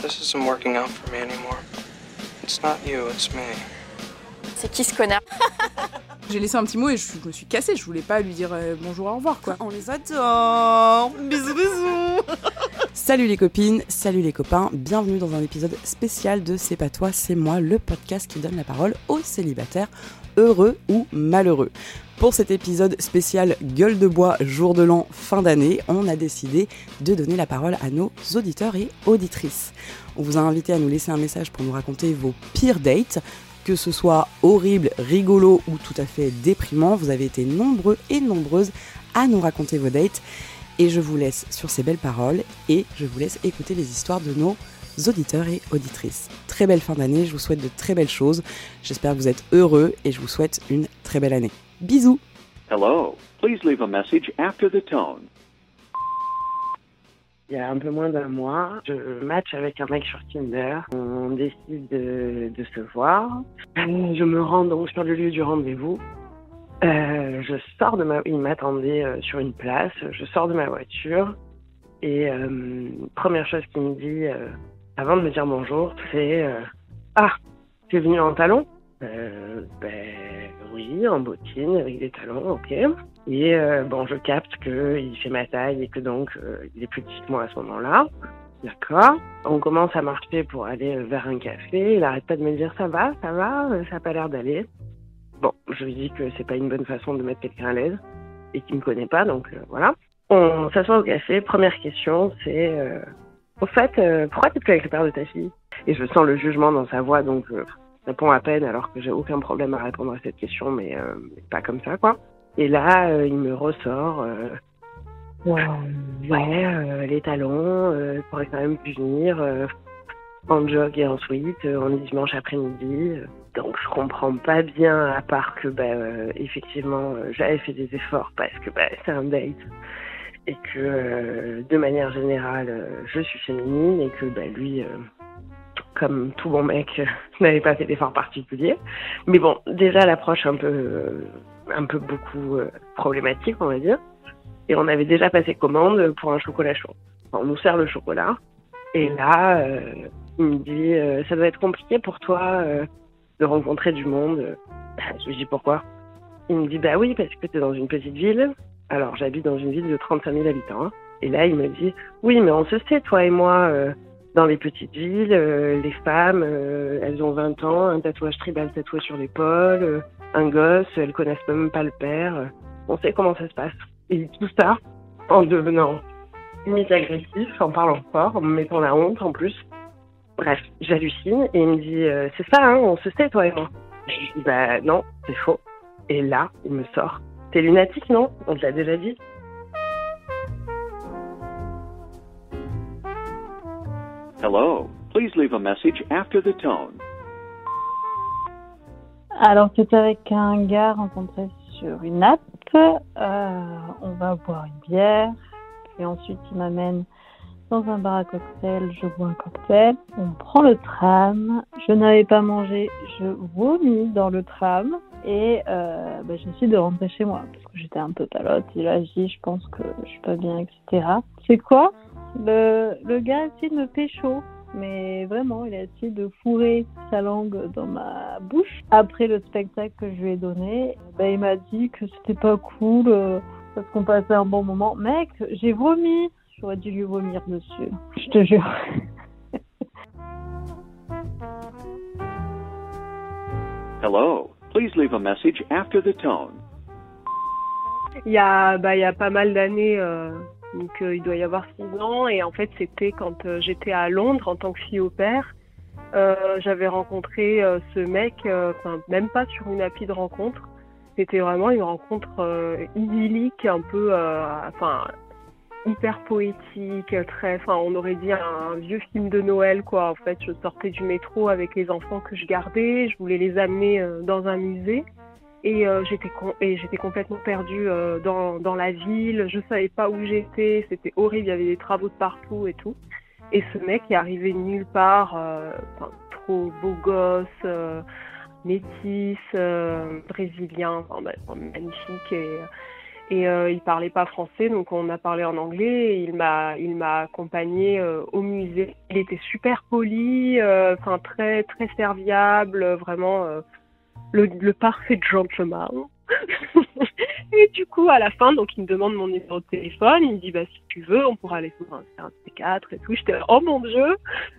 This isn't working out for me anymore. It's not you, it's me. C'est qui ce connard J'ai laissé un petit mot et je, me suis cassée. Je voulais pas lui dire euh, bonjour, au revoir, quoi. On les adore Bisous, bisous Salut les copines, salut les copains, bienvenue dans un épisode spécial de C'est pas toi, c'est moi, le podcast qui donne la parole aux célibataires, heureux ou malheureux. Pour cet épisode spécial Gueule de bois, jour de l'an, fin d'année, on a décidé de donner la parole à nos auditeurs et auditrices. On vous a invité à nous laisser un message pour nous raconter vos pires dates, que ce soit horrible, rigolo ou tout à fait déprimant. Vous avez été nombreux et nombreuses à nous raconter vos dates. Et je vous laisse sur ces belles paroles et je vous laisse écouter les histoires de nos auditeurs et auditrices. Très belle fin d'année, je vous souhaite de très belles choses. J'espère que vous êtes heureux et je vous souhaite une très belle année. Bisous. Hello, please leave a message after the tone. Il y a un peu moins d'un mois, je match avec un mec sur Tinder. On décide de, de se voir. Je me rends donc sur le lieu du rendez-vous. Euh, je sors de ma... Il m'attendait euh, sur une place. Je sors de ma voiture. Et euh, première chose qu'il me dit, euh, avant de me dire bonjour, c'est euh, Ah, tu es venu en talons Ben oui, en bottine, avec des talons, ok. Et bon, je capte qu'il fait ma taille et que donc il est plus petit que moi à ce moment-là. D'accord. On commence à marcher pour aller vers un café. Il arrête pas de me dire ça va, ça va, ça a pas l'air d'aller. Bon, je lui dis que c'est pas une bonne façon de mettre quelqu'un à l'aise et qu'il me connaît pas, donc euh, voilà. On s'assoit au café. Première question, c'est euh, au fait, euh, pourquoi t'es plus avec le père de ta fille? Et je sens le jugement dans sa voix, donc je réponds à peine alors que j'ai aucun problème à répondre à cette question, mais, mais pas comme ça, quoi. Et là, il me ressort. ouais, les talons, euh, pourrait quand même venir en jog et en sweat, on est dimanche après-midi. Donc je comprends pas bien, à part que bah, euh, effectivement euh, j'avais fait des efforts parce que bah, c'est un date et que euh, de manière générale je suis féminine et que bah, lui, comme tout bon mec, n'avait pas fait d'efforts particuliers. Mais bon, déjà l'approche un peu, un peu beaucoup problématique, on va dire. Et on avait déjà passé commande pour un chocolat chaud. on nous sert le chocolat et là il me dit ça doit être compliqué pour toi de rencontrer du monde. Je lui dis pourquoi? Il me dit bah oui parce que tu es dans une petite ville. Alors j'habite dans une ville de 35 000 habitants. Hein. Et là il me dit oui mais on se sait toi et moi euh, dans les petites villes euh, les femmes euh, elles ont 20 ans un tatouage tribal tatoué sur l'épaule un gosse elles connaissent même pas le père on sait comment ça se passe. Et tout ça en devenant limite agressif en parlant fort en me mettant la honte en plus. Bref, j'hallucine et il me dit c'est ça, hein, on se sait toi et moi. Je dis bah non, c'est faux. Et là, il me sort t'es lunatique non On te l'a déjà dit. Hello, please leave a message after the tone. Alors c'est avec un gars rencontré sur une app. Euh, on va boire une bière et ensuite il m'amène dans un bar à cocktail, je bois un cocktail, on prend le tram, je n'avais pas mangé, je vomis dans le tram et euh, bah, de rentrer chez moi parce que j'étais un peu palote. Il a dit, je pense que je suis pas bien, etc. C'est quoi? Le, le gars a essayé de me pécho, mais vraiment, il a essayé de fourrer sa langue dans ma bouche. Après le spectacle que je lui ai donné, bah, il m'a dit que c'était pas cool euh, parce qu'on passait un bon moment. Mec, j'ai vomi J'aurais dû lui vomir dessus. Je te jure. Hello. Please leave a message after the tone. Il y a, bah, il y a pas mal d'années, euh, donc euh, il doit y avoir six ans, et en fait c'était quand euh, j'étais à Londres en tant que fille au père. J'avais rencontré ce mec, enfin même pas sur une appli de rencontre. C'était vraiment une rencontre idyllique, un peu, enfin hyper poétique, très, enfin, on aurait dit un, vieux film de Noël, quoi. En fait, je sortais du métro avec les enfants que je gardais, je voulais les amener euh, dans un musée. Et euh, j'étais complètement perdue euh, dans, la ville, je savais pas où j'étais, c'était horrible, il y avait des travaux de partout et tout. Et ce mec est arrivé nulle part, trop beau gosse, métis, brésilien, magnifique Et euh, il parlait pas français, donc on a parlé en anglais. Et il m'a, il m'a accompagné euh, au musée. Il était super poli, euh, enfin très très serviable, vraiment euh, le, le parfait gentleman. et du coup, à la fin, donc il me demande mon numéro de téléphone. Il me dit bah si tu veux, on pourra aller faire un C4 et tout. J'étais oh mon dieu,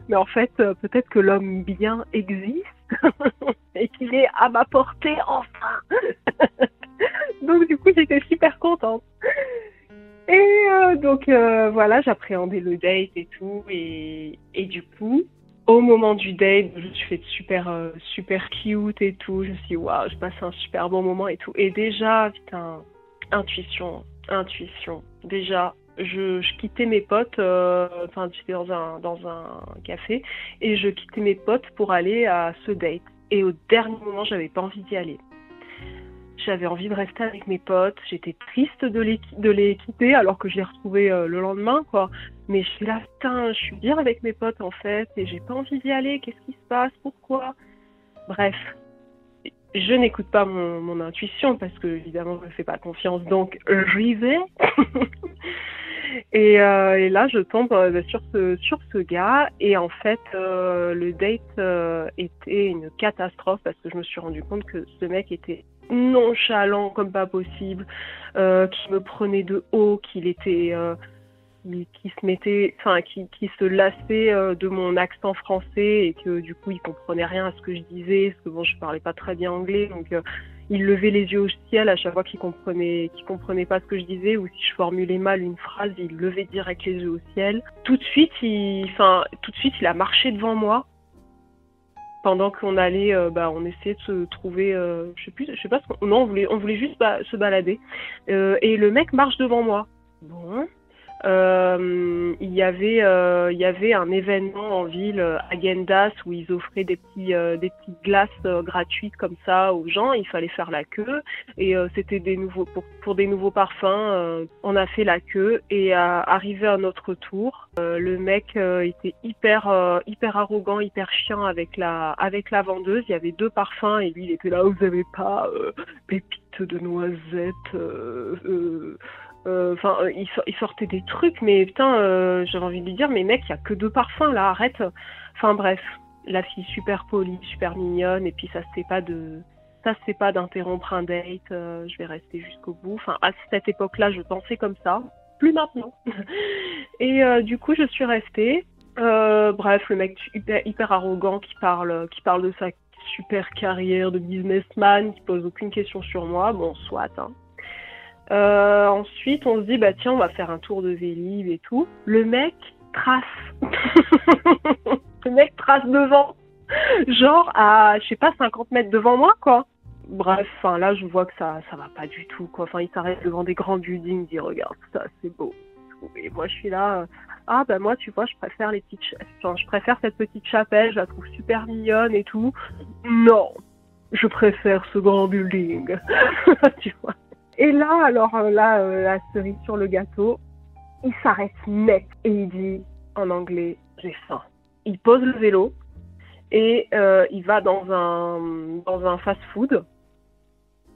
mais en fait euh, peut-être que l'homme bien existe et qu'il est à ma portée enfin. donc du coup, j'étais super contente. Et euh, donc euh, voilà, j'appréhendais le date et tout, et, et du coup, au moment du date, je suis fait super euh, super cute et tout. Je me suis dit, waouh, je passe un super bon moment et tout. Et déjà, putain, intuition, intuition. Déjà, je, quittais mes potes, enfin j'étais dans un dans un café et je quittais mes potes pour aller à ce date. Et au dernier moment, j'avais pas envie d'y aller. J'avais envie de rester avec mes potes. J'étais triste de les, de les quitter alors que je les retrouvais euh, le lendemain, quoi. Mais je suis là, je suis bien avec mes potes en fait et j'ai pas envie d'y aller. Qu'est-ce qui se passe? Pourquoi? Bref, je n'écoute pas mon, mon intuition parce que évidemment je ne fais pas confiance, donc j'y vais. et, euh, et là, je tombe euh, sur ce sur ce gars et en fait, le date était une catastrophe parce que je me suis rendu compte que ce mec était nonchalant comme pas possible, euh, qui me prenait de haut, euh, qui, se mettait, enfin qui, se lassait euh, de mon accent français et que du coup il comprenait rien à ce que je disais, parce que bon je parlais pas très bien anglais, donc il levait les yeux au ciel à chaque fois qu'il comprenait qu'il comprenait pas ce que je disais ou si je formulais mal une phrase, il levait direct les yeux au ciel. Tout de suite, enfin tout de suite il a marché devant moi pendant qu'on allait, euh, bah, on essayait de se trouver, euh, je sais plus, je sais pas, ce qu'on- non, on voulait, on voulait juste se balader. Euh, et le mec marche devant moi. Bon. Euh, il y avait, euh, il y avait un événement en ville, euh, à Gendas, où ils offraient des petits, euh, des petites glaces euh, gratuites comme ça aux gens. Il fallait faire la queue et euh, c'était des nouveaux pour, pour des nouveaux parfums. euh, on a fait la queue et arrivé à notre tour, euh, le mec euh, était hyper, euh, hyper arrogant, hyper chiant avec la, avec la vendeuse. Il y avait deux parfums et lui il était là. Vous avez pas euh, pépites de noisettes. Enfin, euh, il, sor- il sortait des trucs, mais putain, euh, j'avais envie de lui dire, mais mec, il y a que deux parfums là, arrête. Enfin bref, la fille super polie, super mignonne, et puis ça se fait pas de, ça se pas d'interrompre un date. euh, je vais rester jusqu'au bout. Enfin, à cette époque-là, je pensais comme ça, plus maintenant. et euh, du coup, je suis restée. Euh, bref, le mec hyper, hyper arrogant qui parle, qui parle de sa super carrière de businessman, qui pose aucune question sur moi. Bon, soit. Hein. Euh, ensuite, on se dit, bah tiens, on va faire un tour de Vélib et tout. Le mec trace. le mec trace devant. Genre à, je sais pas, 50 mètres devant moi, quoi. Bref, enfin là, je vois que ça, ça va pas du tout, quoi. Enfin, il s'arrête devant des grands buildings, il dit, regarde, ça, c'est beau. Et moi, je suis là, euh, ah, bah moi, tu vois, je préfère les petites, enfin, je préfère cette petite chapelle, je la trouve super mignonne et tout. Non, je préfère ce grand building. tu vois. Et là, alors euh, là, euh, la cerise sur le gâteau, il s'arrête net et il dit en anglais j'ai faim. Il pose le vélo et euh, il va dans un dans un fast-food.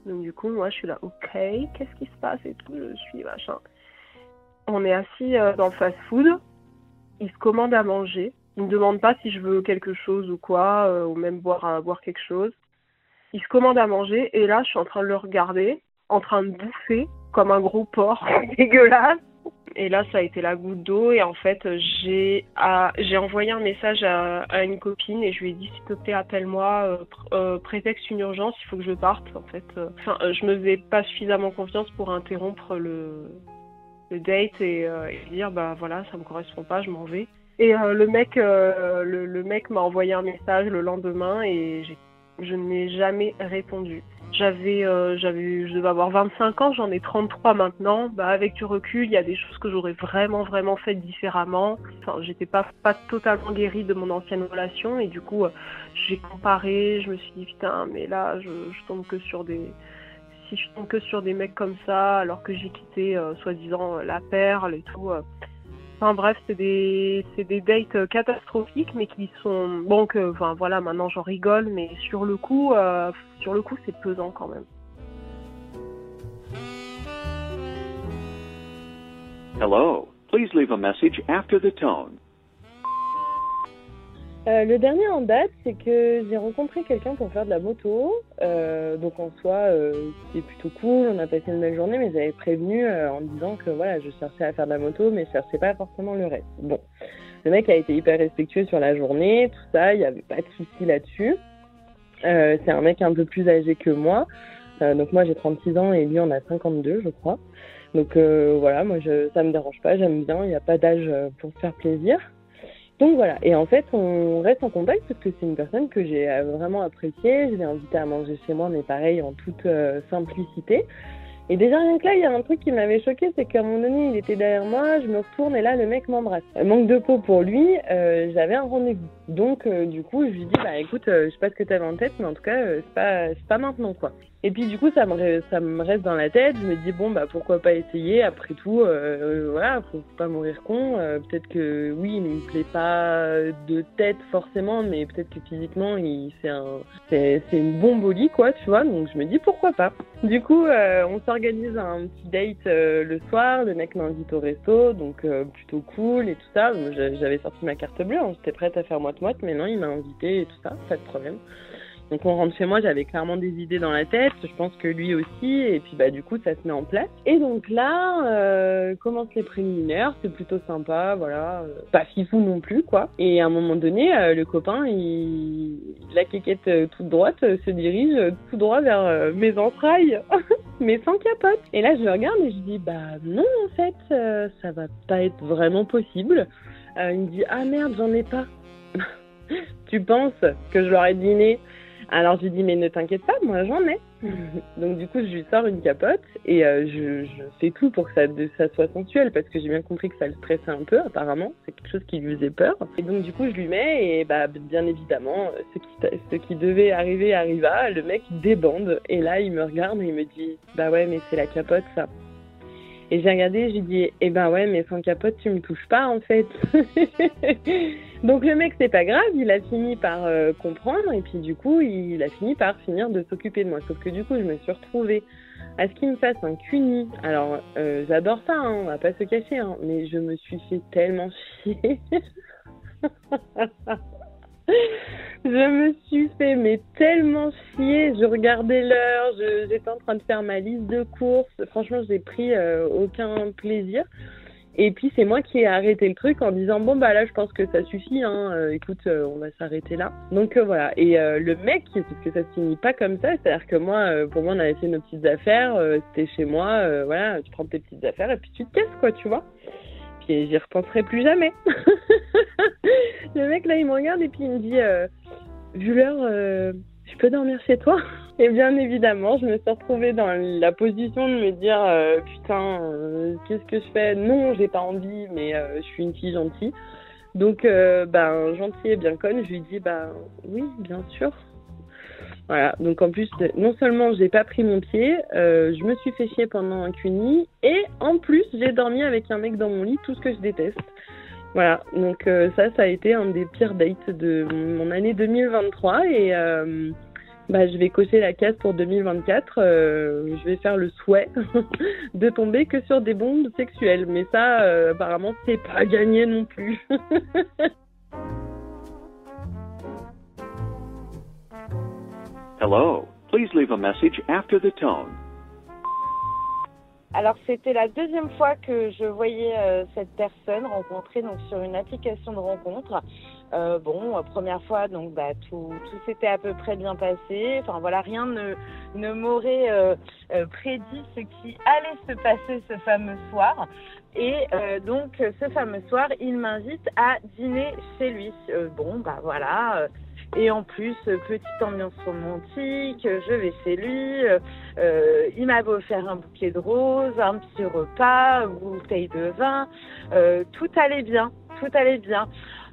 Donc du coup, moi, je suis là, ok, qu'est-ce qui se passe et tout, je suis machin. On est assis dans le fast-food. Il se commande à manger. Il me demande pas si je veux quelque chose ou quoi, ou même boire boire quelque chose. Il se commande à manger et là, je suis en train de le regarder, en train de bouffer comme un gros porc dégueulasse. Et là, ça a été la goutte d'eau. Et en fait, j'ai envoyé un message à, à une copine et je lui ai dit s'il te plaît, appelle-moi, euh, euh, prétexte une urgence, il faut que je parte. En fait, enfin, euh, je me faisais pas suffisamment confiance pour interrompre le, le date et, dire bah voilà, ça me correspond pas, je m'en vais. Et le mec, le, le mec m'a envoyé un message le lendemain et j'ai je n'ai jamais répondu. J'avais, euh, j'avais, je devais avoir 25 ans, j'en ai 33 maintenant. Bah, avec du recul, il y a des choses que j'aurais vraiment, vraiment faites différemment. Enfin, j'étais pas, pas totalement guérie de mon ancienne relation et du coup, euh, j'ai comparé. Je me suis dit putain, mais là, je, je tombe que sur des, si je tombe que sur des mecs comme ça, alors que j'ai quitté, euh, soi-disant, euh, la perle et tout. Enfin bref, c'est des, des dates euh, catastrophiques, mais qui sont bon que, enfin voilà, maintenant j'en rigole, mais sur le coup, euh, sur le coup, c'est pesant quand même. Hello, please leave a message after the tone. Euh, le dernier en date, c'est que j'ai rencontré quelqu'un pour faire de la moto. Euh, donc en soi, euh, c'était plutôt cool. On a passé une belle journée, mais j'avais prévenu euh, en disant que voilà, je cherchais à faire de la moto, mais je cherchais pas forcément le reste. Bon, le mec a été hyper respectueux sur la journée, tout ça. Il y avait pas de souci là-dessus. Euh, c'est un mec un peu plus âgé que moi. Euh, donc moi j'ai 36 ans et lui en a 52, je crois. Donc voilà, moi je, ça me dérange pas, j'aime bien. Il n'y a pas d'âge pour se faire plaisir. Donc voilà, et en fait, on reste en contact parce que c'est une personne que j'ai euh, vraiment appréciée. Je l'ai invitée à manger chez moi, mais pareil, en toute euh, simplicité. Et déjà, rien que là, il y a un truc qui m'avait choqué, c'est qu'à un moment donné, il était derrière moi, je me retourne et là, le mec m'embrasse. Euh, Manque de peau pour lui, euh, j'avais un rendez-vous. Donc, du coup, je lui dis, bah écoute, je sais pas ce que t'avais en tête, mais en tout cas, c'est pas, c'est pas maintenant, quoi. Et puis, du coup, ça me, ça me reste dans la tête. Je me dis, bon, bah pourquoi pas essayer? Après tout, euh, euh, voilà, faut pas mourir con. Euh, peut-être que, oui, il me plaît pas de tête forcément, mais peut-être que physiquement, il, c'est un, c'est, c'est une bombe au lit, quoi, tu vois. Donc, je me dis, pourquoi pas? Du coup, euh, on s'organise un petit date euh, le soir. Le mec m'invite au resto, donc euh, plutôt cool et tout ça. J'avais sorti ma carte bleue, hein, j'étais prête à faire moite-moite, mais non, il m'a invité et tout ça, pas de problème. Donc on rentre chez moi, j'avais clairement des idées dans la tête, je pense que lui aussi, et puis bah du coup ça se met en place. Et donc là, euh, commencent les préliminaires, c'est plutôt sympa, voilà, euh, pas fifou non plus quoi. Et à un moment donné, euh, le copain, il, la quéquette euh, toute droite se dirige tout droit vers mes entrailles, mais sans capote. Et là je regarde et je dis bah non en fait, ça va pas être vraiment possible. Il me dit ah merde j'en ai pas. tu penses que je leur ai dîné? Alors je lui dis mais ne t'inquiète pas, moi j'en ai. Donc du coup je lui sors une capote et euh, je, je fais tout pour que ça, de- ça soit sensuel parce que j'ai bien compris que ça le stressait un peu apparemment, c'est quelque chose qui lui faisait peur. Et donc du coup je lui mets et bah bien évidemment ce qui, ce qui devait arriver arriva, le mec débande et là il me regarde et il me dit bah ouais mais c'est la capote ça. Et j'ai regardé, j'ai dit, eh ben ouais, mais sans capote, tu me touches pas, en fait. Donc le mec, c'est pas grave, il a fini par euh, comprendre, et puis du coup, il a fini par finir de s'occuper de moi. Sauf que du coup, je me suis retrouvée à ce qu'il me fasse un cuni. Alors, euh, j'adore ça, hein, on va pas se cacher, hein, mais je me suis fait tellement chier. Je me suis fait mais tellement chier. Je regardais l'heure, j'étais en train de faire ma liste de courses. Franchement, j'ai pris euh, aucun plaisir. Et puis c'est moi qui ai arrêté le truc en disant bon bah là je pense que ça suffit. Hein. Euh, écoute, euh, on va s'arrêter là. Donc euh, voilà. Et le mec, parce que ça se finit pas comme ça. C'est-à-dire que moi, pour moi, on avait fait nos petites affaires. C'était chez moi. voilà, tu prends tes petites affaires et puis tu te casses quoi, tu vois. Puis j'y repenserai plus jamais. le mec là, il me regarde et puis il me dit, vu l'heure, je peux dormir chez toi? Et bien évidemment, je me suis retrouvée dans la position de me dire, euh, putain, euh, qu'est-ce que je fais? Non, j'ai pas envie, mais euh, je suis une fille gentille. Donc, ben, gentille et bien conne, je lui dis, ben oui, bien sûr. Voilà, donc en plus, non seulement j'ai pas pris mon pied, je me suis fait chier pendant un cuni, et en plus j'ai dormi avec un mec dans mon lit, tout ce que je déteste. Voilà, donc ça, ça a été un des pires dates de mon année 2023, et bah, je vais cocher la case pour 2024. euh, je vais faire le souhait de tomber que sur des bombes sexuelles, mais ça, euh, apparemment, c'est pas gagné non plus. Hello. Please leave a message after the tone. Alors c'était la deuxième fois que je voyais euh, cette personne rencontrée donc sur une application de rencontre. Euh, bon, euh, première fois donc bah tout s'était à peu près bien passé. Enfin voilà, rien ne m'aurait euh, prédit ce qui allait se passer ce fameux soir. Et donc ce fameux soir, il m'invite à dîner chez lui. Bon bah voilà. et en plus, petite ambiance romantique, je vais chez lui, il m'avait offert un bouquet de roses, un petit repas, une bouteille de vin, tout allait bien, tout allait bien.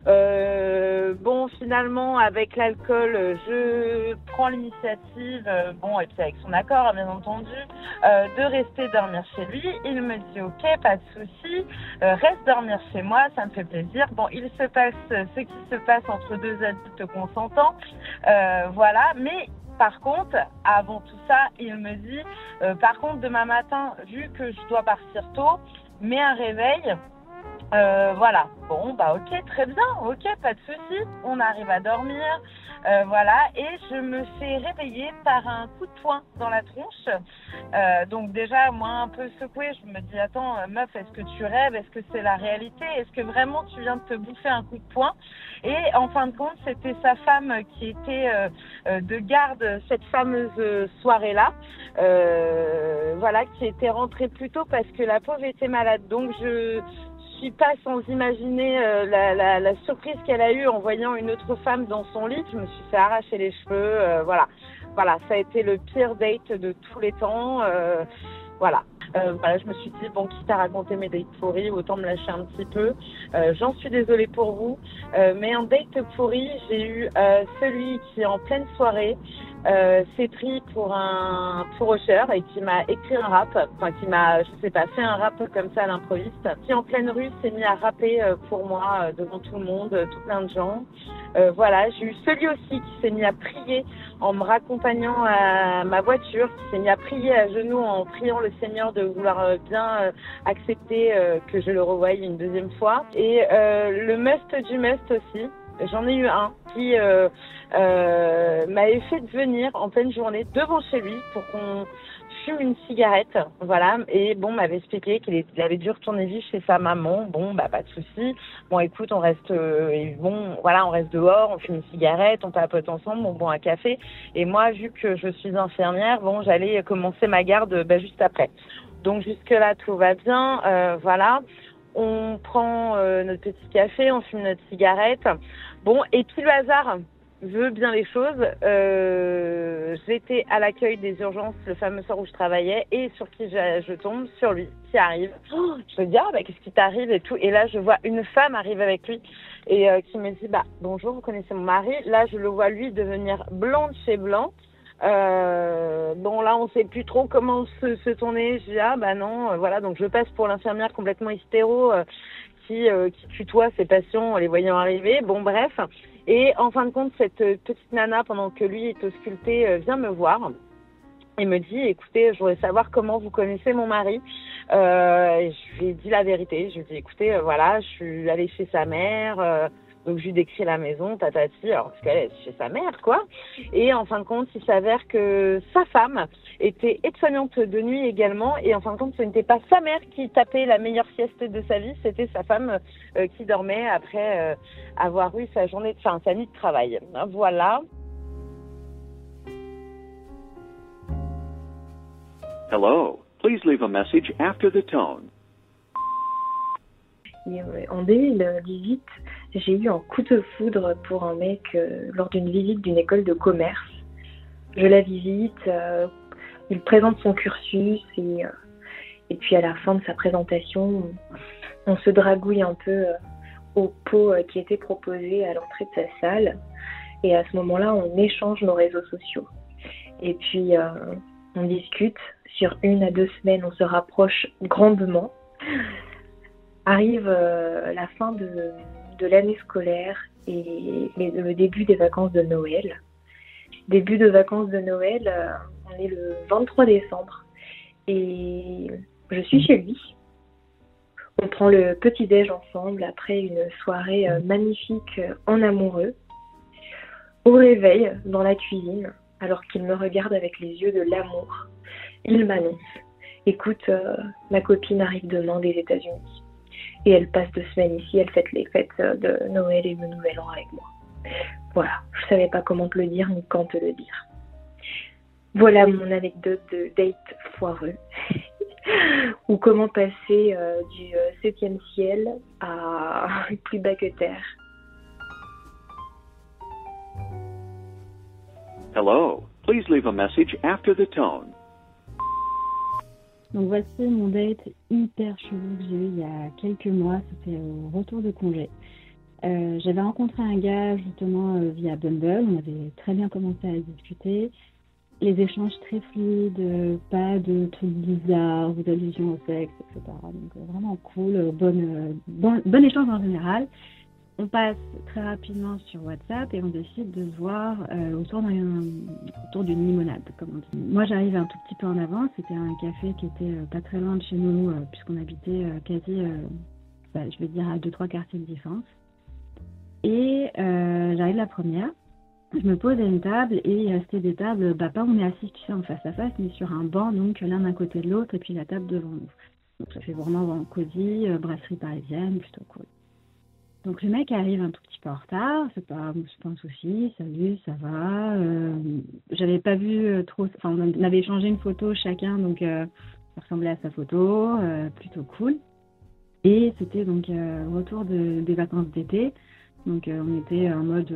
Euh, bon, finalement, avec l'alcool, je prends l'initiative, euh, bon, et puis avec son accord, hein, bien entendu, euh, de rester dormir chez lui. Il me dit, ok, pas de souci, reste dormir chez moi, ça me fait plaisir. Bon, il se passe ce qui se passe entre deux adultes consentants, voilà, mais par contre, avant tout ça, il me dit, par contre, demain matin, vu que je dois partir tôt, mais un réveil. Euh, voilà. Bon, bah ok, très bien, ok, pas de souci. On arrive à dormir, euh, voilà. Et je me fais réveiller par un coup de poing dans la tronche. Euh, donc déjà, moi un peu secouée, je me dis attends, euh, meuf, est-ce que tu rêves? Est-ce que c'est la réalité? Est-ce que vraiment tu viens de te bouffer un coup de poing? Et en fin de compte, c'était sa femme qui était de garde cette fameuse soirée-là. Voilà, qui était rentrée plus tôt parce que la pauvre était malade. Donc je suis pas sans imaginer euh, la, surprise qu'elle a eue en voyant une autre femme dans son lit. Je me suis fait arracher les cheveux. euh, voilà, voilà, ça a été le pire date de tous les temps. euh, voilà. Voilà, je me suis dit, bon, quitte à raconter mes dates pourries, autant me lâcher un petit peu. J'en suis désolée pour vous. Mais en date pourri, j'ai eu celui qui, en pleine soirée, euh, s'est pris pour un pour et qui m'a écrit un rap, enfin qui m'a, je sais pas, fait un rap comme ça à l'improviste, qui en pleine rue s'est mis à rapper euh, pour moi euh, devant tout le monde, euh, tout plein de gens. Euh, voilà, j'ai eu celui aussi qui s'est mis à prier en me raccompagnant à ma voiture, qui s'est mis à prier à genoux en priant le Seigneur de vouloir bien accepter que je le revoie une deuxième fois. Et euh, le must du must aussi, j'en ai eu un qui euh, euh, m'avait fait venir en pleine journée devant chez lui pour qu'on fume une cigarette, voilà, et bon, m'avait expliqué qu'il avait dû retourner vivre chez sa maman, bon, bah pas de souci, bon, écoute, on reste, euh, bon, voilà, on reste dehors, on fume une cigarette, on papote ensemble, on boit un café, et moi, vu que je suis infirmière, bon, j'allais commencer ma garde bah, juste après. Donc jusque-là, tout va bien, voilà. On prend notre petit café, on fume notre cigarette. Bon, et puis le hasard veut bien les choses. Euh, J'étais à l'accueil des urgences le fameux soir où je travaillais et sur qui je, tombe Sur lui, qui arrive. Oh, je me dis, ah, bah, qu'est-ce qui t'arrive et tout. Et là, je vois une femme arriver avec lui et euh, qui me dit, bah, bonjour, vous connaissez mon mari. Là, je le vois lui devenir blanc de chez blanc. Euh, bon là on sait plus trop comment se, se tourner. Je dis ah bah non, euh, voilà donc je passe pour l'infirmière complètement hystéro euh, qui euh, qui tutoie ses patients en les voyant arriver. Bon bref et en fin de compte cette euh, petite nana pendant que lui est ausculté euh, vient me voir et me dit écoutez je voudrais savoir comment vous connaissez mon mari. Je lui ai dit la vérité. Je lui ai dit écoutez voilà je suis allée chez sa mère. Donc je lui décris la maison, tatati, alors parce qu'elle est chez sa mère, quoi. Et en fin de compte, il s'avère que sa femme était aide-soignante de nuit également. Et en fin de compte, ce n'était pas sa mère qui tapait la meilleure sieste de sa vie, c'était sa femme euh, qui dormait après euh, avoir eu sa journée, enfin sa nuit de travail. Voilà. Hello. Please leave a message after the tone. Et, en 2018, j'ai eu un coup de foudre pour un mec euh, lors d'une visite d'une école de commerce. Je la visite, euh, il présente son cursus et, euh, et puis à la fin de sa présentation, on, on se dragouille un peu au pot qui était proposé à l'entrée de sa salle. Et à ce moment-là, on échange nos réseaux sociaux. Et puis, on discute. Sur une à deux semaines, on se rapproche grandement. Arrive la fin de, de l'année scolaire et le début des vacances de Noël. Début de vacances de Noël, euh, on est le 23 décembre et je suis chez lui. On prend le petit-déj ensemble après une soirée euh, magnifique euh, en amoureux. Au réveil, dans la cuisine, alors qu'il me regarde avec les yeux de l'amour, il m'annonce Écoute, ma copine arrive demain des États-Unis et elle passe deux semaines ici, elle fête les fêtes euh, de Noël et le Nouvel An avec moi. Voilà, je savais pas comment te le dire ni quand te le dire. Voilà mon anecdote de date foireux. Ou comment passer euh, du euh, septième ciel à plus bas que terre. Hello. Please leave a message after the tone. Donc voici mon date hyper chelou que j'ai eu il y a quelques mois, c'était au retour de congé. Euh, J'avais rencontré un gars justement euh, via Bumble, on avait très bien commencé à discuter. Les échanges très fluides, pas de trucs bizarres ou d'allusions au sexe, etc. Donc euh, vraiment cool, bonne, bon, bon échange en général. On passe très rapidement sur WhatsApp et on décide de se voir euh, autour d'une limonade, comme on dit. Moi, j'arrive un tout petit peu en avance. C'était un café qui était euh, pas très loin de chez nous, euh, puisqu'on habitait quasi, bah, je vais dire, à deux trois quartiers de différence. Et j'arrive la première. Je me pose à une table et restait des tables, bah, pas on est assis tu en face à face, mais sur un banc, donc l'un d'un côté de l'autre, et puis la table devant nous. Donc ça fait vraiment cosy, brasserie parisienne, plutôt cool. Donc le mec arrive un tout petit peu en retard, c'est pas, pas un souci, salut, ça va. Euh, J'avais pas vu euh, trop, enfin on avait échangé une photo chacun, donc euh, ça ressemblait à sa photo, euh, plutôt cool. Et c'était donc retour de, des vacances d'été, donc on était en mode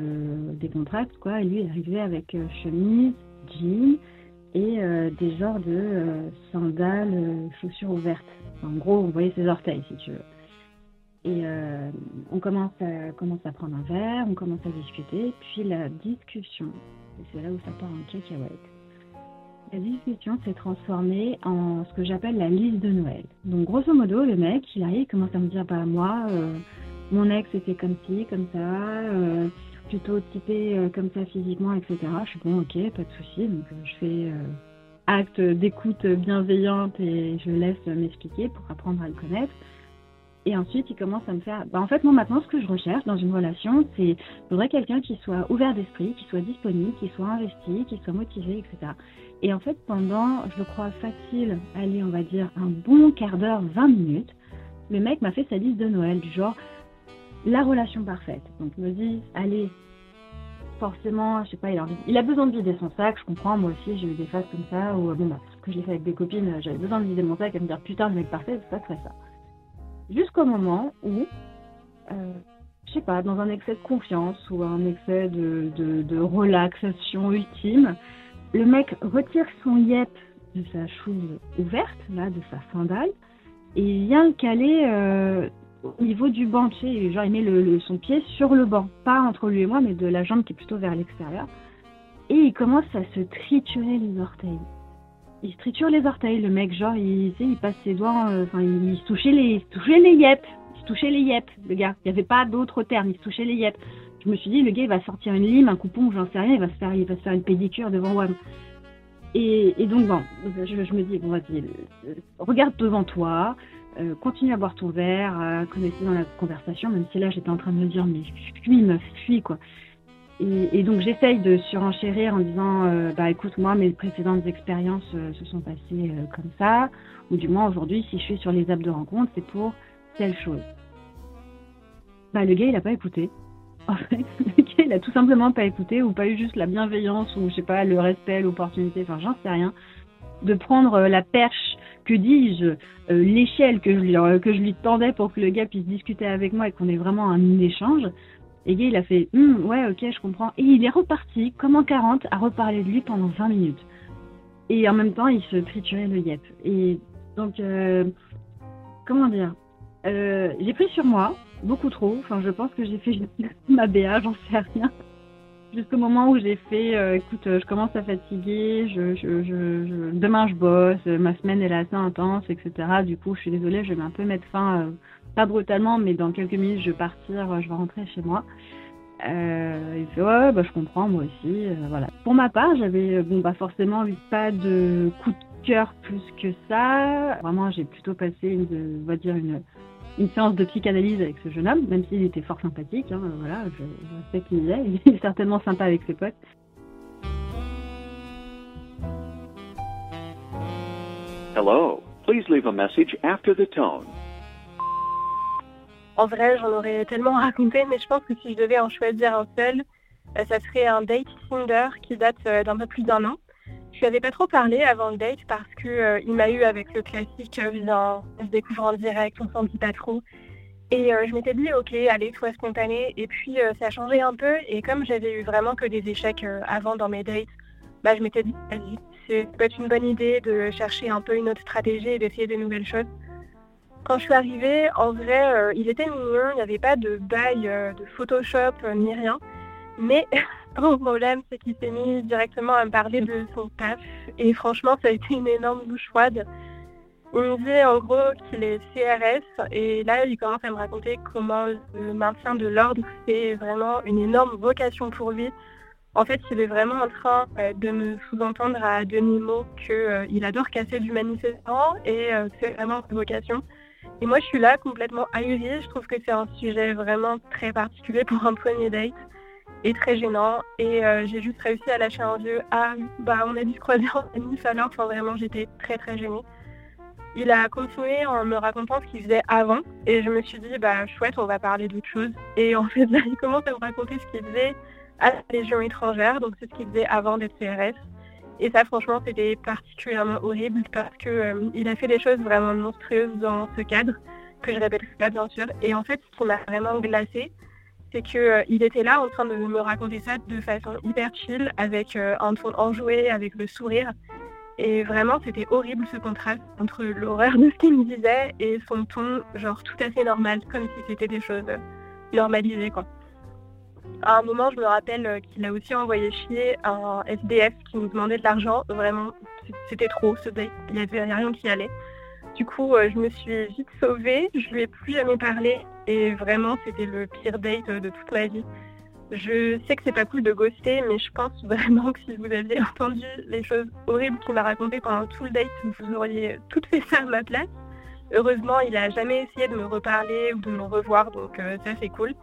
décontracte quoi. Et lui il arrivait avec chemise, jean et des genres de sandales, chaussures ouvertes. en gros on voyait ses orteils si tu veux. Et on commence à, prendre un verre, on commence à discuter, puis la discussion, et c'est là où ça part en cacahuète. La discussion s'est transformée en ce que j'appelle la liste de Noël. Donc grosso modo, le mec, il arrive, il commence à me dire, bah moi, euh, mon ex était comme ci, comme ça, euh, plutôt typé comme ça physiquement, etc. Je suis bon, ok, pas de souci. Donc je fais acte d'écoute bienveillante et je laisse m'expliquer pour apprendre à le connaître. Et ensuite, il commence à me faire. Bah, en fait, moi, maintenant, ce que je recherche dans une relation, c'est. Je voudrais quelqu'un qui soit ouvert d'esprit, qui soit disponible, qui soit investi, qui soit motivé, etc. Et en fait, pendant, je le crois facile, allez, on va dire, un bon quart d'heure, 20 minutes, le mec m'a fait sa liste de Noël, du genre, la relation parfaite. Donc, il me dit, allez, forcément, je sais pas, il a, envie... il a besoin de vider son sac, je comprends, moi aussi, j'ai eu des phases comme ça, où, bon, bah, que je l'ai fait avec des copines, j'avais besoin de vider mon sac et me dire, putain, le mec parfait, c'est pas très ça jusqu'au moment où, euh, je sais pas, dans un excès de confiance ou un excès de, relaxation ultime, le mec retire son yep de sa chose ouverte, là, de sa sandale, et il vient le caler euh, au niveau du banc, tu sais, genre il met son pied sur le banc, pas entre lui et moi, mais de la jambe qui est plutôt vers l'extérieur, et il commence à se triturer les orteils il se triture les orteils, le mec, genre, il, il passe ses doigts, euh, enfin, il, se touchait les, touchait les yep, il se touchait les yep, le gars. Il n'y avait pas d'autre terme, il se touchait les yep. Je me suis dit, le gars, il va sortir une lime, un coupon, j'en sais rien, il va se faire, il va faire une pédicure devant WAM. Et, donc, bon, je, me dis, bon, vas-y, euh, regarde devant toi, euh, continue à boire ton verre, à connaître dans la conversation, même si là, j'étais en train de me dire, mais fuis, meuf, fuis, quoi. Et, donc j'essaye de surenchérir en disant euh, bah écoute moi mes précédentes expériences euh, se sont passées euh, comme ça ou du moins aujourd'hui si je suis sur les apps de rencontre c'est pour telle chose. Bah le gars il a pas écouté. En fait le gars il a tout simplement pas écouté ou pas eu juste la bienveillance ou je sais pas le respect l'opportunité enfin j'en sais rien de prendre la perche que dis-je l'échelle que je que je lui tendais pour que le gars puisse discuter avec moi et qu'on ait vraiment un échange et Guy, il a fait hum, Ouais, ok, je comprends. Et il est reparti, comme en 40, à reparler de lui pendant 20 minutes. Et en même temps, il se triturait le yep. Et donc, euh, comment dire euh, J'ai pris sur moi, beaucoup trop. Enfin, je pense que j'ai fait ma BA, j'en sais rien. Jusqu'au moment où j'ai fait euh, Écoute, je commence à fatiguer, je, je, demain je bosse, ma semaine elle est assez intense, etc. Du coup, je suis désolée, je vais un peu mettre fin pas brutalement, mais dans quelques minutes, je vais partir, je vais rentrer chez moi. Euh, il fait ouais, bah, je comprends, moi aussi. Euh, voilà. Pour ma part, j'avais euh, bon bah forcément eu pas de coup de cœur plus que ça. Vraiment, j'ai plutôt passé une, on va dire une, une séance de psychanalyse avec ce jeune homme, même s'il était fort sympathique. Hein, voilà, je, je sais qu'il est. Il est certainement sympa avec ses potes. Hello. Please leave a message after the tone. En vrai, j'en aurais tellement raconté, mais je pense que si je devais en choisir un seul, euh, ça serait un date Tinder qui date euh, d'un peu plus d'un an. Je lui avais pas trop parlé avant le date parce que euh, il m'a eu avec le classique viens, on se découvre en direct, on s'en dit pas trop. Et je m'étais dit ok, allez, sois spontané. Et puis ça a changé un peu. Et comme j'avais eu vraiment que des échecs avant dans mes dates, bah je m'étais dit vas-y, c'est peut-être une bonne idée de chercher un peu une autre stratégie et d'essayer de nouvelles choses. Quand je suis arrivée, en vrai, euh, il était mignon, il n'y avait pas de bail euh, de Photoshop euh, ni rien. Mais le problème, c'est qu'il s'est mis directement à me parler de son taf. Et franchement, ça a été une énorme douche froide. Il me dit en gros qu'il est CRS et là il commence à me raconter comment le maintien de l'ordre c'est vraiment une énorme vocation pour lui. En fait, il est vraiment en train euh, de me sous-entendre à demi-mot qu'il adore casser du manifestant et c'est vraiment une vocation. Et moi, je suis là complètement ahurie. Je trouve que c'est un sujet vraiment très particulier pour un premier date et très gênant. Et j'ai juste réussi à lâcher un vieux Ah, bah, on a dû se croiser en manif alors. Enfin, vraiment, j'étais très, très gênée. Il a continué en me racontant ce qu'il faisait avant. Et je me suis dit, bah, chouette, on va parler d'autre chose. Et en fait, là, il commence à me raconter ce qu'il faisait à la Légion étrangère. Donc, c'est ce qu'il faisait avant d'être CRS. Et ça, franchement, c'était particulièrement horrible parce que euh, il a fait des choses vraiment monstrueuses dans ce cadre, que je répète pas, bien sûr. Et en fait, ce qui m'a vraiment glacé, c'est qu'il euh, était là en train de me raconter ça de façon hyper chill, avec euh, un ton enjoué, avec le sourire. Et vraiment, c'était horrible ce contraste entre l'horreur de ce qu'il me disait et son ton, genre tout à fait normal, comme si c'était des choses normalisées, quoi. À un moment, je me rappelle euh, qu'il a aussi envoyé chier un SDF qui nous demandait de l'argent. Vraiment, c'était trop. Il n'y avait rien qui allait. Du coup, euh, je me suis vite sauvée. Je lui ai plus jamais parlé. Et vraiment, c'était le pire date de toute ma vie. Je sais que c'est pas cool de ghoster, mais je pense vraiment que si vous aviez entendu les choses horribles qu'il m'a racontées pendant tout le date, vous auriez tout fait ça à ma place. Heureusement, il a jamais essayé de me reparler ou de me revoir, donc euh, ça c'est cool.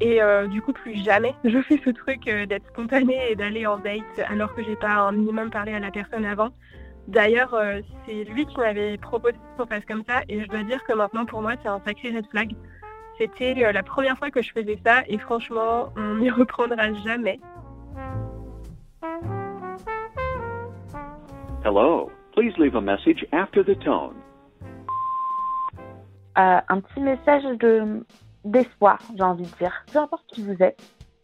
Et euh, du coup, plus jamais je fais ce truc euh, d'être spontanée et d'aller en date alors que j'ai pas un minimum parlé à la personne avant. D'ailleurs, c'est lui qui m'avait proposé qu'on fasse comme ça, et je dois dire que maintenant pour moi c'est un sacré red flag. C'était euh, la première fois que je faisais ça et franchement, on n'y reprendra jamais. Hello, please leave a message after the tone. Euh, un petit message de d'espoir, j'ai envie de dire. Peu importe qui vous êtes,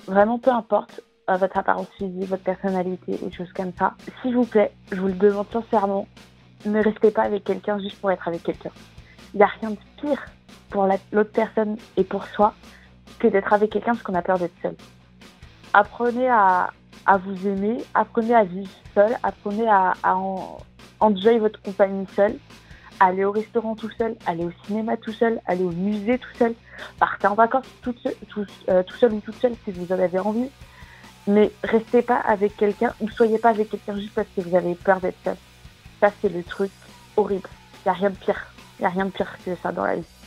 vraiment peu importe euh, votre apparence physique, votre personnalité, des choses comme ça. S'il vous plaît, je vous le demande sincèrement, ne restez pas avec quelqu'un juste pour être avec quelqu'un. Il n'y a rien de pire pour l'autre personne et pour soi que d'être avec quelqu'un parce qu'on a peur d'être seul. Apprenez à, vous aimer, apprenez à vivre seul, apprenez à, à en, enjoy votre compagnie seul, aller au restaurant tout seul, aller au cinéma tout seul, aller au musée tout seul, partez en vacances tout, tout, euh, tout seul ou toute seule si vous en avez envie. Mais restez pas avec quelqu'un ou soyez pas avec quelqu'un juste parce que vous avez peur d'être seul. Ça, c'est le truc horrible. Il n'y a rien de pire. Il n'y a rien de pire que ça dans la vie.